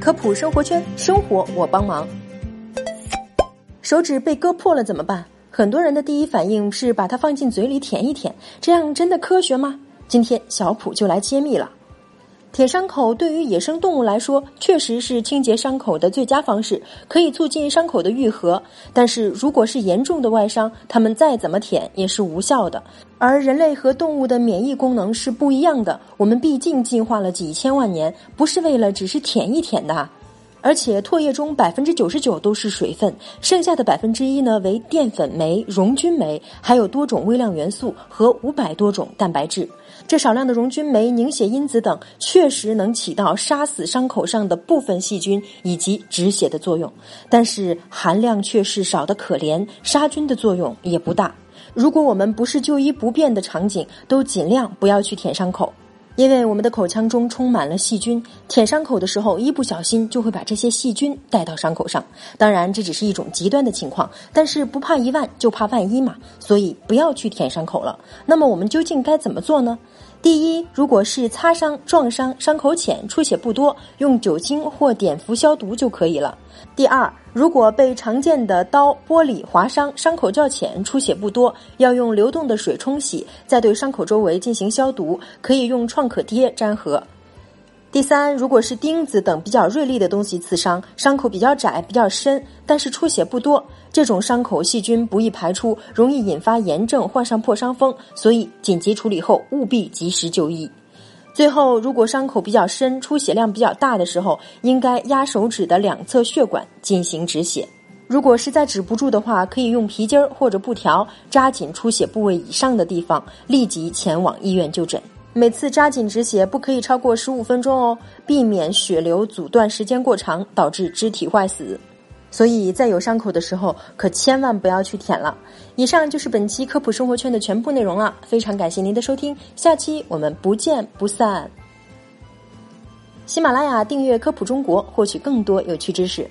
科普生活圈，生活我帮忙。手指被割破了怎么办？很多人的第一反应是把它放进嘴里舔一舔，这样真的科学吗？今天小普就来揭秘了。舔伤口对于野生动物来说，确实是清洁伤口的最佳方式，可以促进伤口的愈合。但是如果是严重的外伤，它们再怎么舔也是无效的。而人类和动物的免疫功能是不一样的，我们毕竟进化了几千万年，不是为了只是舔一舔的。而且唾液中百分之九十九都是水分，剩下的百分之一呢为淀粉酶、溶菌酶，还有多种微量元素和五百多种蛋白质。这少量的溶菌酶、凝血因子等，确实能起到杀死伤口上的部分细菌以及止血的作用，但是含量却是少得可怜，杀菌的作用也不大。如果我们不是就医不便的场景，都尽量不要去舔伤口。因为我们的口腔中充满了细菌，舔伤口的时候一不小心就会把这些细菌带到伤口上。当然，这只是一种极端的情况，但是不怕一万就怕万一嘛，所以不要去舔伤口了。那么我们究竟该怎么做呢？第一，如果是擦伤、撞伤，伤口浅、出血不多，用酒精或碘伏消毒就可以了。第二，如果被常见的刀、玻璃划伤，伤口较浅，出血不多，要用流动的水冲洗，再对伤口周围进行消毒，可以用创可贴粘合。第三，如果是钉子等比较锐利的东西刺伤，伤口比较窄、比较深，但是出血不多，这种伤口细菌不易排出，容易引发炎症，患上破伤风，所以紧急处理后务必及时就医。最后，如果伤口比较深、出血量比较大的时候，应该压手指的两侧血管进行止血。如果实在止不住的话，可以用皮筋儿或者布条扎紧出血部位以上的地方，立即前往医院就诊。每次扎紧止血不可以超过十五分钟哦，避免血流阻断时间过长，导致肢体坏死。所以在有伤口的时候，可千万不要去舔了。以上就是本期科普生活圈的全部内容了，非常感谢您的收听，下期我们不见不散。喜马拉雅订阅科普中国，获取更多有趣知识。